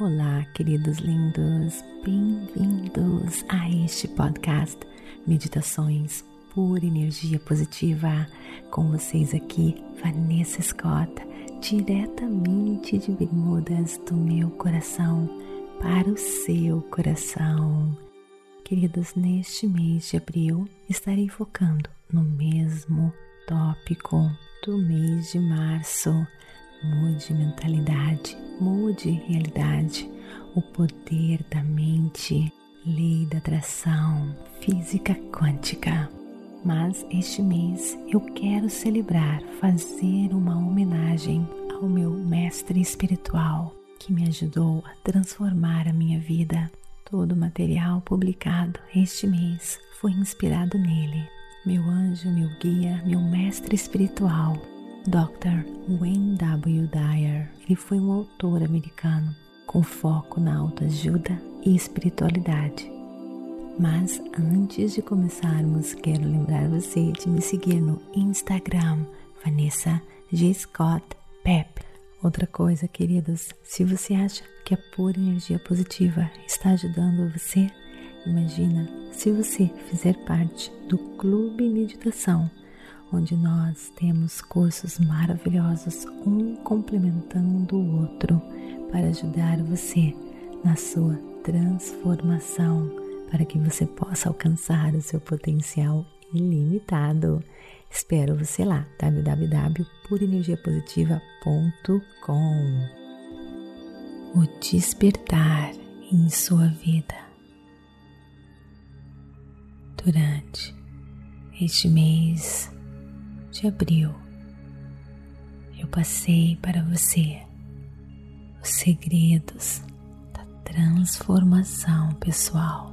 Olá, queridos lindos, bem-vindos a este podcast Meditações por Energia Positiva. Com vocês aqui, Vanessa Scott, diretamente de Bermudas do meu coração para o seu coração. Queridos, neste mês de abril estarei focando no mesmo tópico do mês de março Mude mentalidade, mude realidade, o poder da mente, lei da atração, física quântica. Mas este mês eu quero celebrar, fazer uma homenagem ao meu mestre espiritual que me ajudou a transformar a minha vida. Todo o material publicado este mês foi inspirado nele. Meu anjo, meu guia, meu mestre espiritual Dr. Wayne W. Dyer. Ele foi um autor americano com foco na autoajuda e espiritualidade. Mas antes de começarmos, quero lembrar você de me seguir no Instagram, Vanessa G. Scott Pep. Outra coisa, queridos, se você acha que a pura energia positiva está ajudando você, imagina se você fizer parte do Clube Meditação onde nós temos cursos maravilhosos, um complementando o outro, para ajudar você na sua transformação, para que você possa alcançar o seu potencial ilimitado. Espero você lá, www.purenergiapositiva.com. O despertar em sua vida durante este mês de abril, eu passei para você os segredos da transformação pessoal.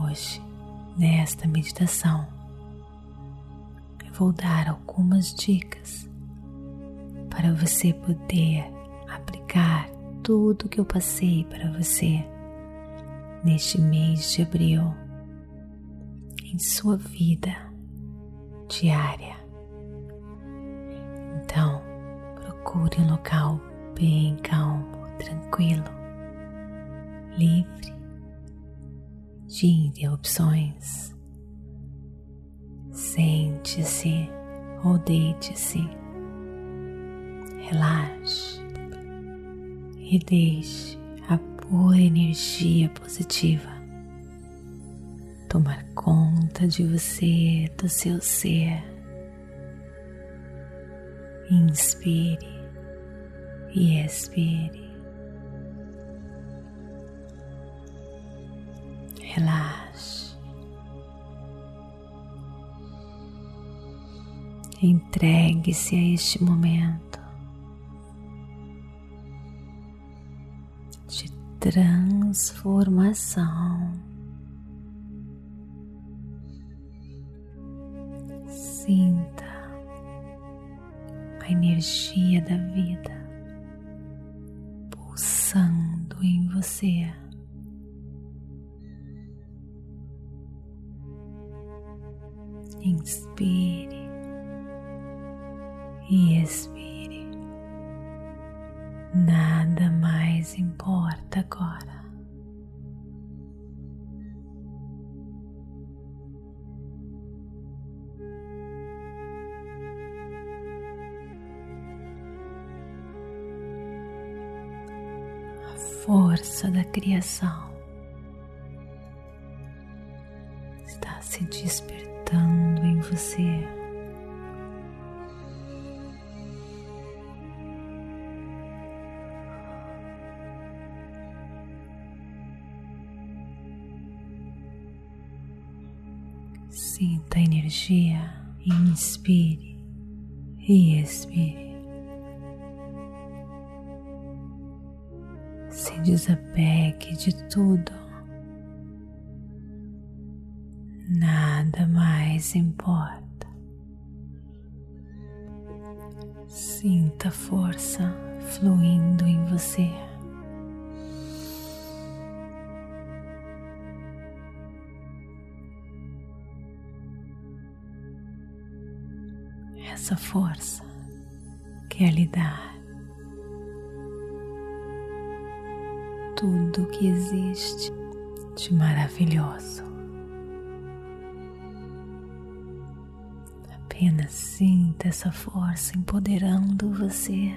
Hoje, nesta meditação, eu vou dar algumas dicas para você poder aplicar tudo que eu passei para você neste mês de abril em sua vida diária. Então, procure um local bem calmo, tranquilo, livre de interrupções. Sente-se ou deite-se, relaxe e deixe a boa energia positiva tomar conta de você, do seu ser. Inspire e expire. Relaxe. Entregue-se a este momento de transformação. Sinta a energia da vida pulsando em você. Inspire e expire. Nada mais importa agora. Força da criação está se despertando em você. Sinta a energia, inspire e expire. Desapegue de tudo. Nada mais importa. Sinta a força fluindo em você. Essa força quer lhe dar tudo que existe de maravilhoso. Apenas sinta essa força empoderando você.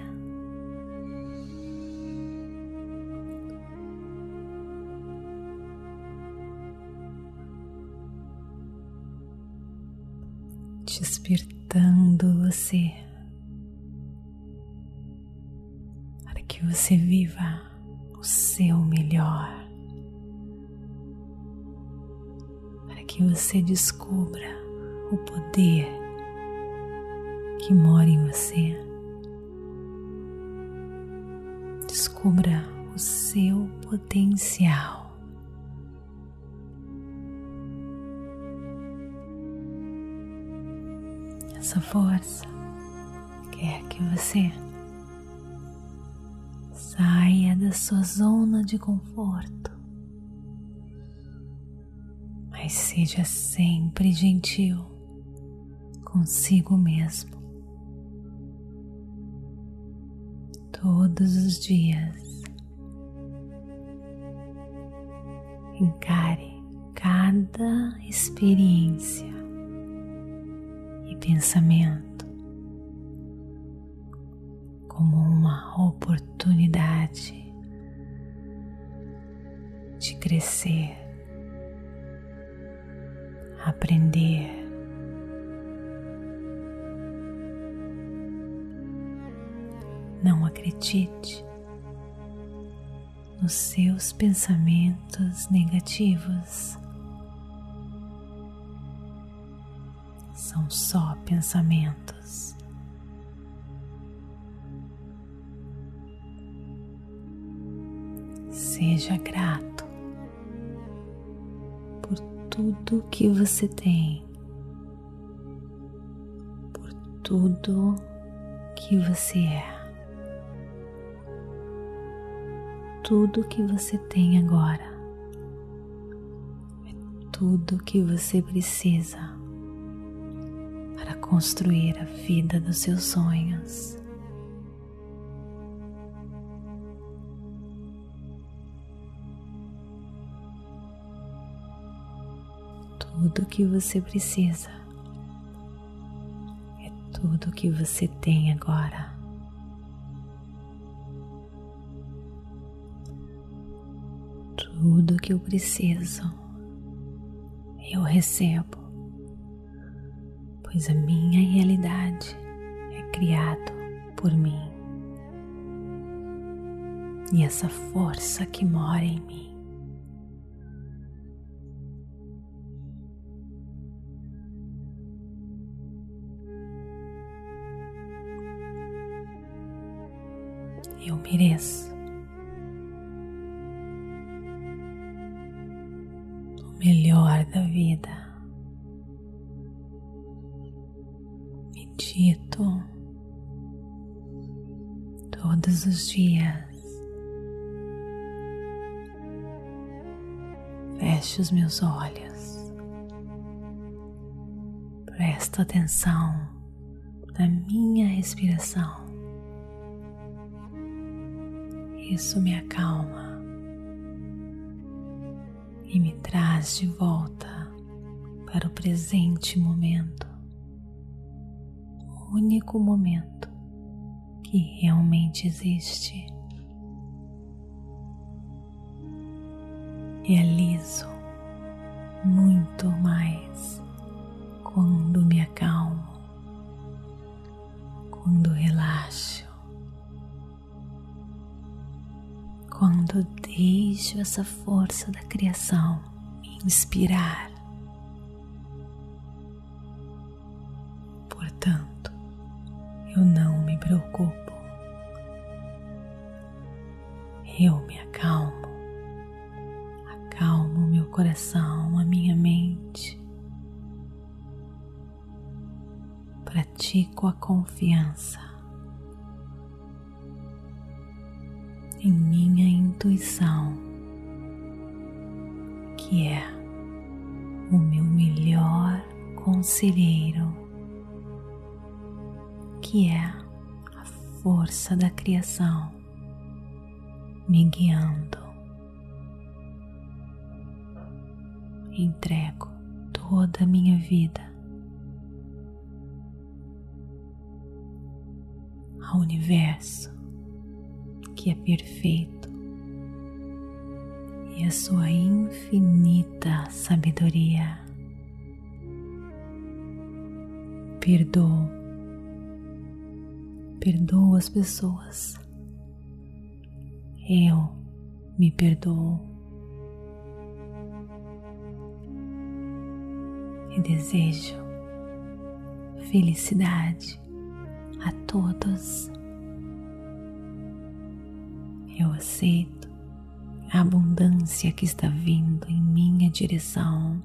Despertando você para que você viva o seu melhor, para que você descubra o poder que mora em você. Descubra o seu potencial. Essa força quer que você saia da sua zona de conforto, mas seja sempre gentil consigo mesmo. todos os dias. Encare cada experiência e pensamento como uma oportunidade de crescer, aprender Não acredite nos seus pensamentos negativos. São só pensamentos. Seja grato por tudo que você tem, por tudo que você é. tudo que você tem agora, é tudo que você precisa para construir a vida dos seus sonhos. Tudo que você precisa é tudo que você tem agora. Tudo que eu preciso, eu recebo, pois a minha realidade é criado por mim. E essa força que mora em mim eu mereço melhor da vida. Medito todos os dias. Feche os meus olhos. Presto atenção na minha respiração. Isso me acalma e me traz de volta para o presente momento, o único momento que realmente existe. Realizo muito mais quando me acalmo, deixo essa força da criação me inspirar. Portanto, eu não me preocupo, eu me acalmo, acalmo meu coração, a minha mente. Pratico a confiança em minha intuição, que é o meu melhor conselheiro, que é a força da criação me guiando. Entrego toda a minha vida ao universo que é perfeito e a sua infinita sabedoria. Perdoo, perdoo as pessoas. Eu me perdoo. E desejo felicidade a todos. Eu aceito a abundância que está vindo em minha direção.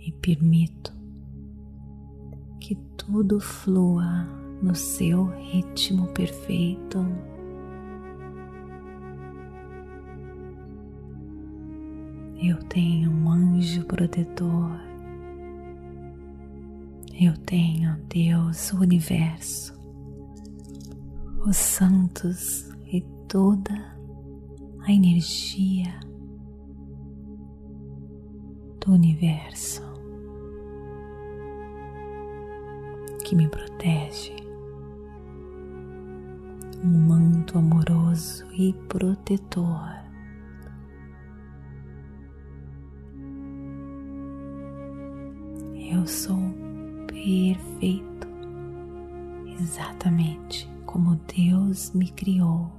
E permito que tudo flua no seu ritmo perfeito. Eu tenho um anjo protetor eu tenho Deus, o universo, os santos e toda a energia do universo que me protege. Um manto amoroso e protetor. Eu sou perfeito, exatamente como Deus me criou.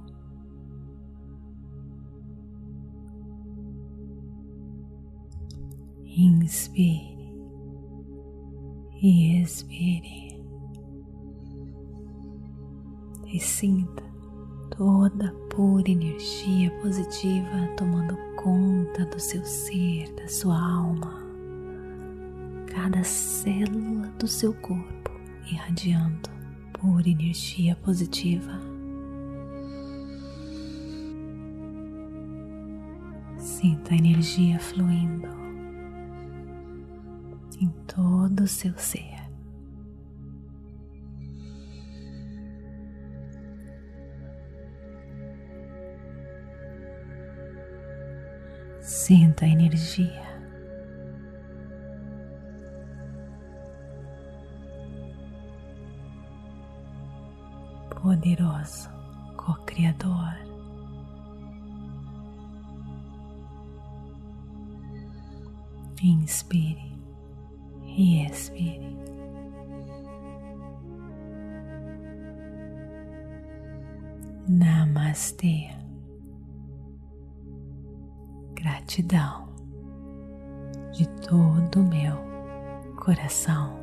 Inspire e expire. E sinta toda a pura energia positiva tomando conta do seu ser, da sua alma. Cada célula do seu corpo irradiando por energia positiva. Sinta a energia fluindo em todo o seu ser. Sinta a energia poderoso co-criador. Inspire e expire. Namastê. Gratidão de todo o meu coração.